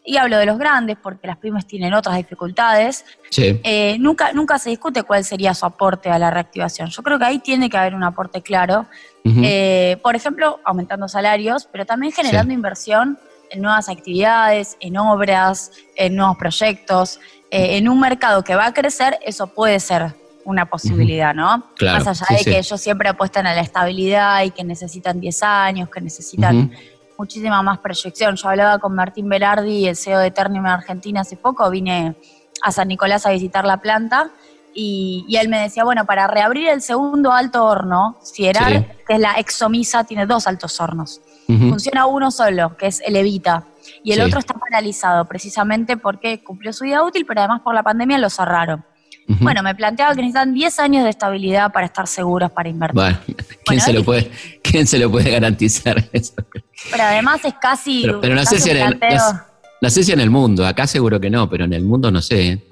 y hablo de los grandes porque las pymes tienen otras dificultades, eh, nunca, nunca se discute cuál sería su aporte a la reactivación. Yo creo que ahí tiene que haber un aporte claro, eh, por ejemplo, aumentando salarios, pero también generando inversión en nuevas actividades, en obras, en nuevos proyectos, eh, en un mercado que va a crecer, eso puede ser una posibilidad, ¿no? Más allá de que ellos siempre apuestan a la estabilidad y que necesitan 10 años, que necesitan muchísima más proyección. Yo hablaba con Martín Berardi, el CEO de Ternium en Argentina hace poco, vine a San Nicolás a visitar la planta y, él me decía, bueno, para reabrir el segundo alto horno, Fierar, que es la exomisa, tiene dos altos hornos. Funciona uno solo, que es el Evita, y el otro está paralizado precisamente porque cumplió su vida útil, pero además por la pandemia lo cerraron. Bueno, me planteaba que necesitan 10 años de estabilidad para estar seguros para invertir.
Bueno, ¿quién, se, lo puede, ¿quién se lo puede garantizar eso?
Pero además es casi.
Pero, no, sé si en el, no, sé si en el mundo, acá seguro que no, pero en el mundo no sé.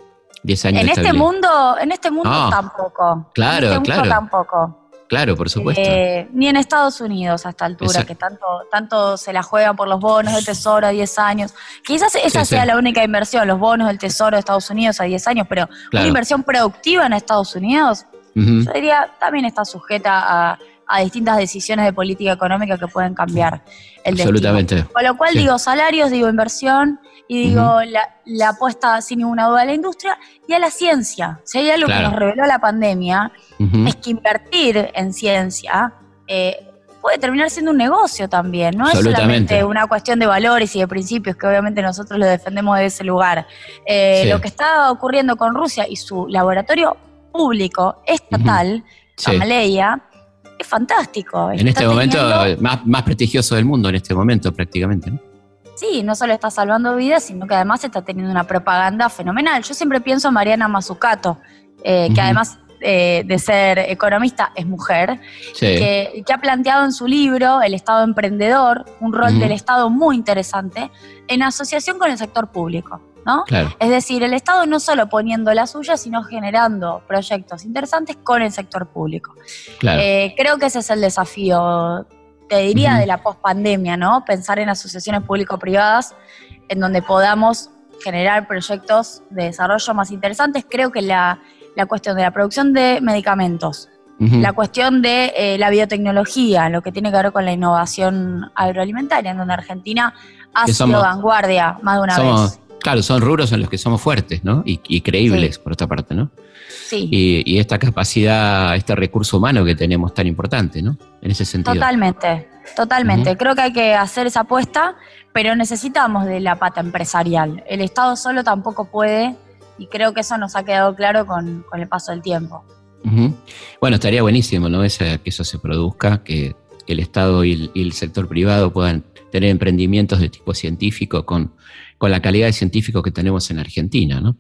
10 ¿eh? años
en este mundo, en este mundo tampoco.
Claro,
en este
claro.
Mundo tampoco.
Claro, por supuesto.
Eh, ni en Estados Unidos a esta altura, que tanto, tanto se la juega por los bonos del tesoro a 10 años. Quizás esa sea la única inversión, los bonos del tesoro de Estados Unidos a 10 años, pero una inversión productiva en Estados Unidos, yo diría, también está sujeta a, distintas decisiones de política económica que pueden cambiar el
Absolutamente.
Con lo cual digo salarios, digo inversión y digo la, apuesta sin ninguna duda a la industria y a la ciencia. Si hay algo que nos reveló la pandemia, es que invertir en ciencia eh, puede terminar siendo un negocio también, no es solamente una cuestión de valores y de principios, que obviamente nosotros lo defendemos de ese lugar. Eh, lo que está ocurriendo con Rusia y su laboratorio público, estatal, uh es fantástico.
En este momento, más, más prestigioso del mundo en este momento prácticamente. ¿no?
Sí, no solo está salvando vidas, sino que además está teniendo una propaganda fenomenal. Yo siempre pienso en Mariana Mazzucato, eh, que además eh, de ser economista es mujer, que, ha planteado en su libro El Estado Emprendedor, un rol del Estado muy interesante, en asociación con el sector público. ¿no? Es decir, el Estado no solo poniendo la suya, sino generando proyectos interesantes con el sector público. Eh, creo que ese es el desafío te diría de la pospandemia, ¿no? Pensar en asociaciones público-privadas en donde podamos generar proyectos de desarrollo más interesantes. Creo que la, cuestión de la producción de medicamentos, la cuestión de eh, la biotecnología, lo que tiene que ver con la innovación agroalimentaria, en donde Argentina ha sido vanguardia más de una vez.
Claro, son rubros en los que somos fuertes, ¿no? Y, creíbles, por otra parte, ¿no?
Sí.
Y, esta capacidad, este recurso humano que tenemos tan importante, ¿no? En ese sentido.
Totalmente, totalmente. Creo que hay que hacer esa apuesta, pero necesitamos de la pata empresarial. El Estado solo tampoco puede, y creo que eso nos ha quedado claro con, el paso del tiempo.
Bueno, estaría buenísimo, ¿no? que eso se produzca, que, el Estado y el sector privado puedan tener emprendimientos de tipo científico con con la calidad de científicos que tenemos en Argentina. ¿no?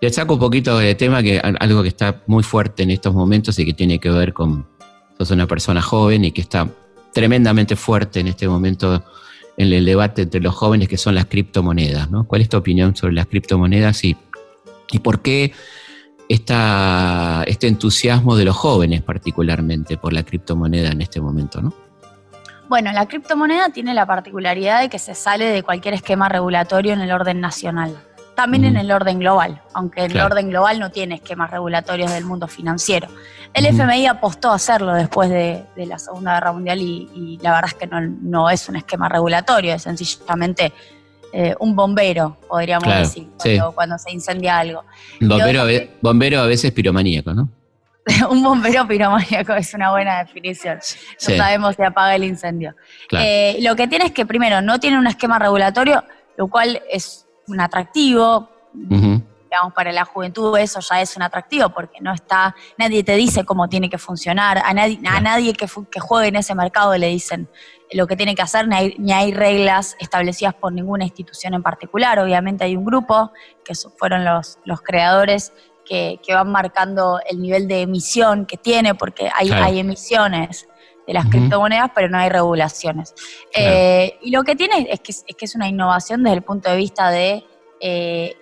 Le saco un poquito de tema, que algo que está muy fuerte en estos momentos y que tiene que ver con, sos una persona joven y que está tremendamente fuerte en este momento en el debate entre los jóvenes, que son las criptomonedas. ¿no? ¿Cuál es tu opinión sobre las criptomonedas y, y por qué esta, este entusiasmo de los jóvenes particularmente por la criptomoneda en este momento? ¿no?
Bueno, la criptomoneda tiene la particularidad de que se sale de cualquier esquema regulatorio en el orden nacional. también en el orden global, aunque el orden global no tiene esquemas regulatorios del mundo financiero. El FMI apostó a hacerlo después de, la Segunda Guerra Mundial y, la verdad es que no, es un esquema regulatorio, es sencillamente eh, un bombero, podríamos decir, cuando, se incendia algo.
Bombero, bombero a veces piromaníaco, ¿no?
un bombero piromaníaco es una buena definición. No sabemos si apaga el incendio. Eh, lo que tiene es que, primero, no tiene un esquema regulatorio, lo cual es un atractivo. Digamos, para la juventud eso ya es un atractivo porque no está, nadie te dice cómo tiene que funcionar, a nadie, a nadie que, que, juegue en ese mercado le dicen lo que tiene que hacer, ni hay, ni hay, reglas establecidas por ninguna institución en particular. Obviamente hay un grupo, que fueron los, los creadores que, van marcando el nivel de emisión que tiene, porque hay, hay emisiones de las criptomonedas, pero no hay regulaciones. Eh, y lo que tiene es que, es que, es una innovación desde el punto de vista de eh,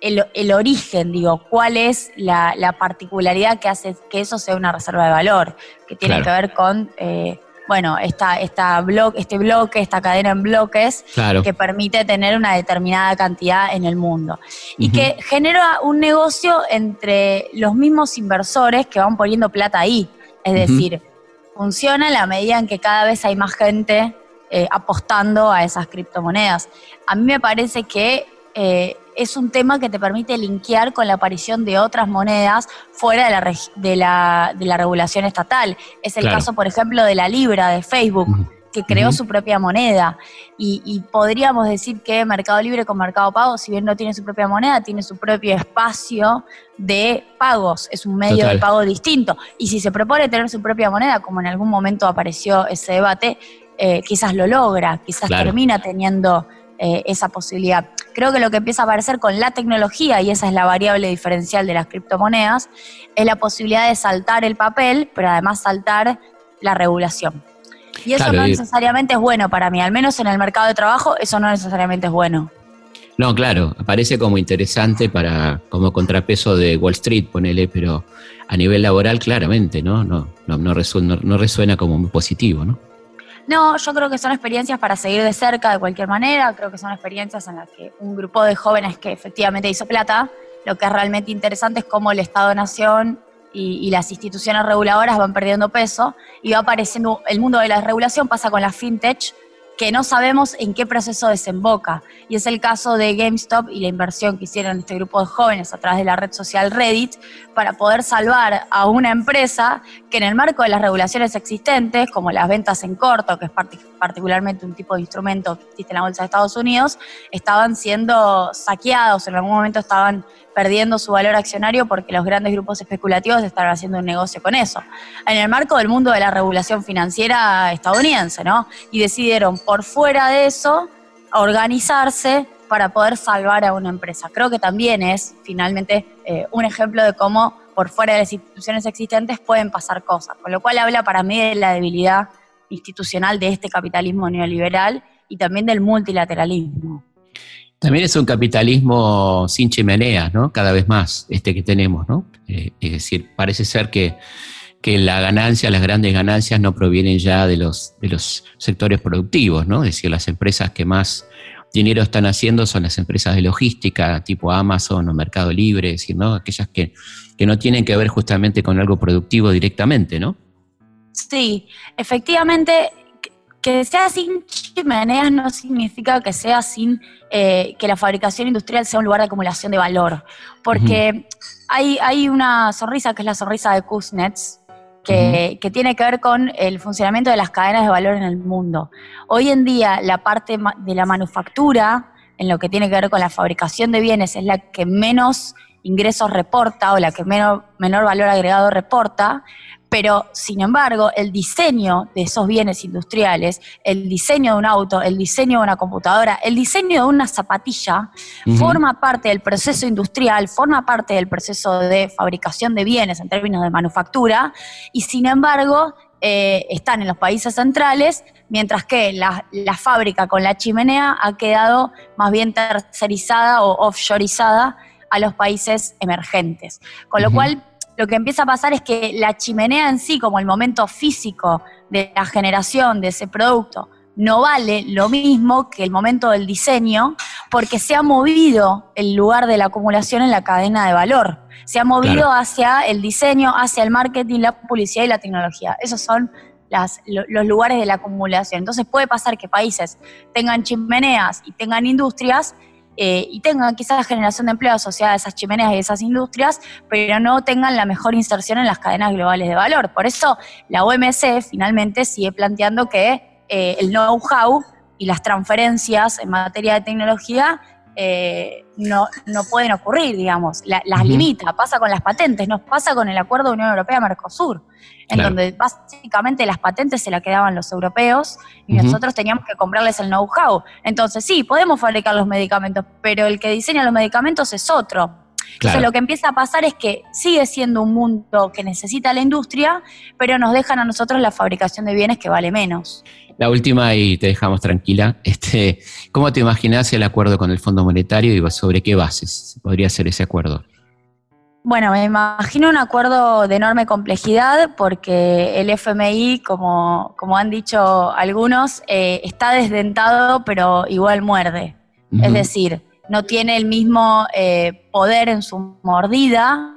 el, origen, digo, cuál es la, particularidad que hace que eso sea una reserva de valor, que tiene que ver con... Eh, bueno, esta, esta este bloque, esta cadena en bloques que permite tener una determinada cantidad en el mundo. Y que genera un negocio entre los mismos inversores que van poniendo plata ahí. Es decir, funciona en la medida en que cada vez hay más gente eh, apostando a esas criptomonedas. A mí me parece que eh, es un tema que te permite linkear con la aparición de otras monedas fuera de la, de la, de la regulación estatal. Es el caso, por ejemplo, de la Libra de Facebook. que creó su propia moneda. Y, podríamos decir que Mercado Libre con Mercado Pago, si bien no tiene su propia moneda, tiene su propio espacio de pagos, es un medio de pago distinto. Y si se propone tener su propia moneda, como en algún momento apareció ese debate, eh, quizás lo logra, quizás termina teniendo eh, esa posibilidad. Creo que lo que empieza a aparecer con la tecnología, y esa es la variable diferencial de las criptomonedas, es la posibilidad de saltar el papel, pero además saltar la regulación. Y eso no necesariamente es bueno para mí, al menos en el mercado de trabajo, eso no necesariamente es bueno.
No, claro, aparece como interesante para, como contrapeso de Wall Street, ponele, pero a nivel laboral claramente, ¿no? No, no, no, resuena, no resuena como muy positivo, ¿no?
No, yo creo que son experiencias para seguir de cerca de cualquier manera, creo que son experiencias en las que un grupo de jóvenes que efectivamente hizo plata, lo que es realmente interesante es cómo el Estado-Nación y, las instituciones reguladoras van perdiendo peso y va apareciendo el mundo de la regulación, pasa con la fintech, que no sabemos en qué proceso desemboca. Y es el caso de GameStop y la inversión que hicieron este grupo de jóvenes a través de la red social Reddit para poder salvar a una empresa que en el marco de las regulaciones existentes, como las ventas en corto, que es particularmente un tipo de instrumento que existe en la Bolsa de Estados Unidos, estaban siendo saqueados, en algún momento estaban perdiendo su valor accionario porque los grandes grupos especulativos estaban haciendo un negocio con eso. En el marco del mundo de la regulación financiera estadounidense, ¿no? Y decidieron por fuera de eso organizarse para poder salvar a una empresa. Creo que también es finalmente eh, un ejemplo de cómo por fuera de las instituciones existentes pueden pasar cosas, con lo cual habla para mí de la debilidad institucional de este capitalismo neoliberal y también del multilateralismo.
También es un capitalismo sin chimeneas, ¿no? Cada vez más, este que tenemos, ¿no? Eh, es decir, parece ser que, la ganancia, las grandes ganancias no provienen ya de los, de los sectores productivos, ¿no? Es decir, las empresas que más dinero están haciendo son las empresas de logística, tipo Amazon o Mercado Libre, es decir, ¿no? Aquellas que, que no tienen que ver justamente con algo productivo directamente, ¿no?
Sí, efectivamente, que sea sin chimeneas no significa que sea sin eh, que la fabricación industrial sea un lugar de acumulación de valor. Porque hay, hay, una sonrisa que es la sonrisa de Kuznets, que, que, tiene que ver con el funcionamiento de las cadenas de valor en el mundo. Hoy en día la parte de la manufactura, en lo que tiene que ver con la fabricación de bienes, es la que menos ingresos reporta o la que menor, menor valor agregado reporta, pero sin embargo el diseño de esos bienes industriales, el diseño de un auto, el diseño de una computadora, el diseño de una zapatilla, forma parte del proceso industrial, forma parte del proceso de fabricación de bienes en términos de manufactura, y sin embargo eh, están en los países centrales, mientras que la, fábrica con la chimenea ha quedado más bien tercerizada o offshoreizada a los países emergentes. Con lo cual, lo que empieza a pasar es que la chimenea en sí, como el momento físico de la generación de ese producto, no vale lo mismo que el momento del diseño, porque se ha movido el lugar de la acumulación en la cadena de valor. Se ha movido hacia el diseño, hacia el marketing, la publicidad y la tecnología. Esos son los lugares de la acumulación. Entonces puede pasar que países tengan chimeneas y tengan industrias eh, y tengan quizás generación de empleo asociada a esas chimeneas y esas industrias, pero no tengan la mejor inserción en las cadenas globales de valor. Por eso la OMC finalmente sigue planteando que eh, el know-how y las transferencias en materia de tecnología eh, no, no, pueden ocurrir, digamos, las limita, pasa con las patentes, nos pasa con el acuerdo de Unión Europea-Mercosur, en donde básicamente las patentes se las quedaban los europeos y nosotros teníamos que comprarles el know-how. Entonces sí, podemos fabricar los medicamentos, pero el que diseña los medicamentos es otro. Entonces lo que empieza a pasar es que sigue siendo un mundo que necesita la industria, pero nos dejan a nosotros la fabricación de bienes que vale menos.
La última y te dejamos tranquila. Este, ¿Cómo te imaginas el acuerdo con el Fondo Monetario y sobre qué bases podría ser ese acuerdo?
Bueno, me imagino un acuerdo de enorme complejidad porque el FMI, como, como han dicho algunos, eh, está desdentado pero igual muerde. Es decir, no tiene el mismo eh, poder en su mordida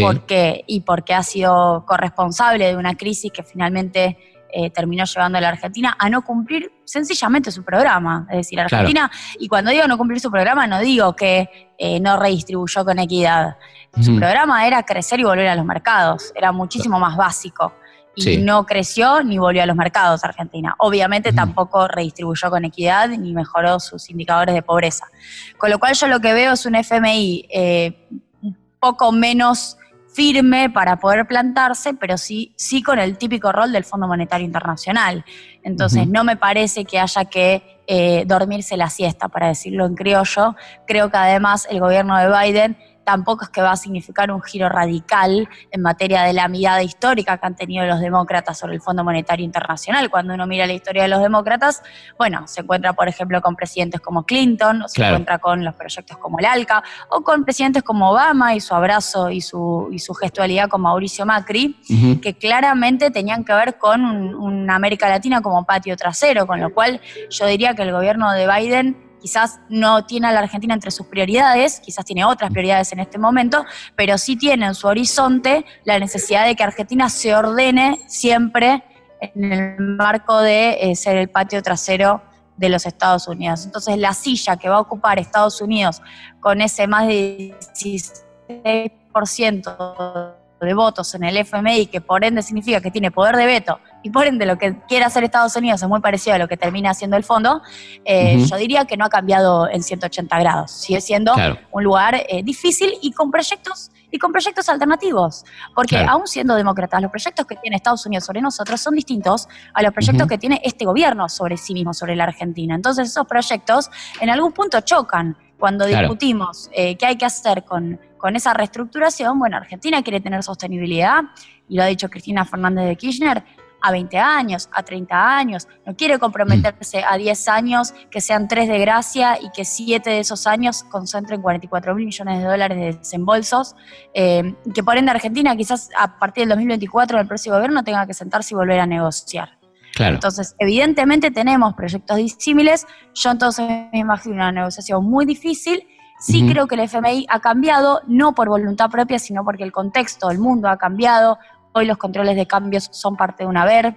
porque, y porque ha sido corresponsable de una crisis que finalmente eh, terminó llevando a la Argentina a no cumplir sencillamente su programa. Es decir, Argentina, y cuando digo no cumplir su programa, no digo que eh, no redistribuyó con equidad. Su programa era crecer y volver a los mercados, era muchísimo más básico. Y no creció ni volvió a los mercados Argentina. Obviamente tampoco redistribuyó con equidad ni mejoró sus indicadores de pobreza. Con lo cual yo lo que veo es un FMI eh, un poco menos firme para poder plantarse, pero sí, sí con el típico rol del Fondo Monetario Internacional. Entonces, no me parece que haya que eh, dormirse la siesta, para decirlo en criollo. Creo que además el gobierno de Biden tampoco es que va a significar un giro radical en materia de la mirada histórica que han tenido los demócratas sobre el Fondo Monetario Internacional. Cuando uno mira la historia de los demócratas, bueno, se encuentra, por ejemplo, con presidentes como Clinton, o se encuentra con los proyectos como el ALCA, o con presidentes como Obama y su abrazo y su, y su gestualidad con Mauricio Macri, que claramente tenían que ver con una América Latina como patio trasero, con lo cual yo diría que el gobierno de Biden quizás no tiene a la Argentina entre sus prioridades, quizás tiene otras prioridades en este momento, pero sí tiene en su horizonte la necesidad de que Argentina se ordene siempre en el marco de eh, ser el patio trasero de los Estados Unidos. Entonces la silla que va a ocupar Estados Unidos con ese más de 16% de votos en el FMI, que por ende significa que tiene poder de veto, y por ende lo que quiere hacer Estados Unidos es muy parecido a lo que termina haciendo el fondo, eh, yo diría que no ha cambiado en 180 grados. Sigue siendo un lugar eh, difícil y con proyectos y con proyectos alternativos. Porque aún siendo demócratas, los proyectos que tiene Estados Unidos sobre nosotros son distintos a los proyectos que tiene este gobierno sobre sí mismo, sobre la Argentina. Entonces esos proyectos en algún punto chocan cuando discutimos eh, qué hay que hacer con, con esa reestructuración, bueno, Argentina quiere tener sostenibilidad, y lo ha dicho Cristina Fernández de Kirchner, a 20 años, a 30 años, no quiere comprometerse a 10 años, que sean 3 de gracia y que 7 de esos años concentren 44 mil millones de dólares de desembolsos, eh, que por ende Argentina quizás a partir del 2024 del próximo gobierno tenga que sentarse y volver a negociar. Entonces, evidentemente tenemos proyectos disímiles. Yo entonces me imagino una negociación muy difícil. Sí creo que el FMI ha cambiado, no por voluntad propia, sino porque el contexto, el mundo ha cambiado. Hoy los controles de cambios son parte de un haber.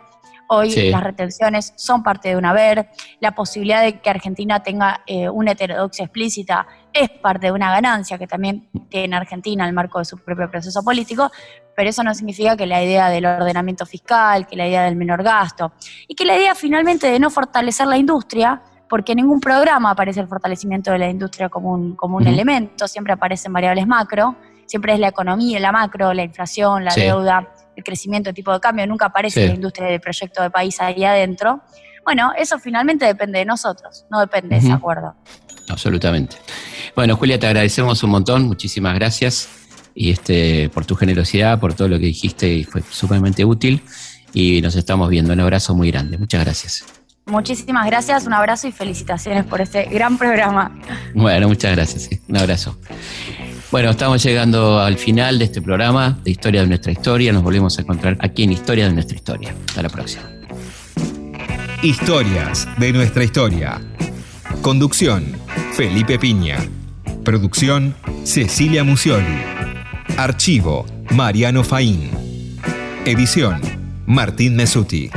Hoy las retenciones son parte de un haber. La posibilidad de que Argentina tenga eh, una heterodoxia explícita es parte de una ganancia que también tiene Argentina en el marco de su propio proceso político, pero eso no significa que la idea del ordenamiento fiscal, que la idea del menor gasto y que la idea finalmente de no fortalecer la industria, porque en ningún programa aparece el fortalecimiento de la industria como un, como un elemento, siempre aparecen variables macro, siempre es la economía, la macro, la inflación, la deuda, el crecimiento, el tipo de cambio, nunca aparece la industria del proyecto de país ahí adentro. Bueno, eso finalmente depende de nosotros, no depende de ese acuerdo.
Absolutamente. Bueno, Julia, te agradecemos un montón, muchísimas gracias y este, por tu generosidad, por todo lo que dijiste y fue sumamente útil. Y nos estamos viendo. Un abrazo muy grande. Muchas gracias.
Muchísimas gracias, un abrazo y felicitaciones por este gran programa.
Bueno, muchas gracias. Un abrazo. Bueno, estamos llegando al final de este programa de Historia de nuestra historia. Nos volvemos a encontrar aquí en Historia de nuestra historia. Hasta la próxima.
Historias de nuestra historia. Conducción Felipe Piña. Producción Cecilia Musioli. Archivo Mariano Faín. Edición Martín Mesuti.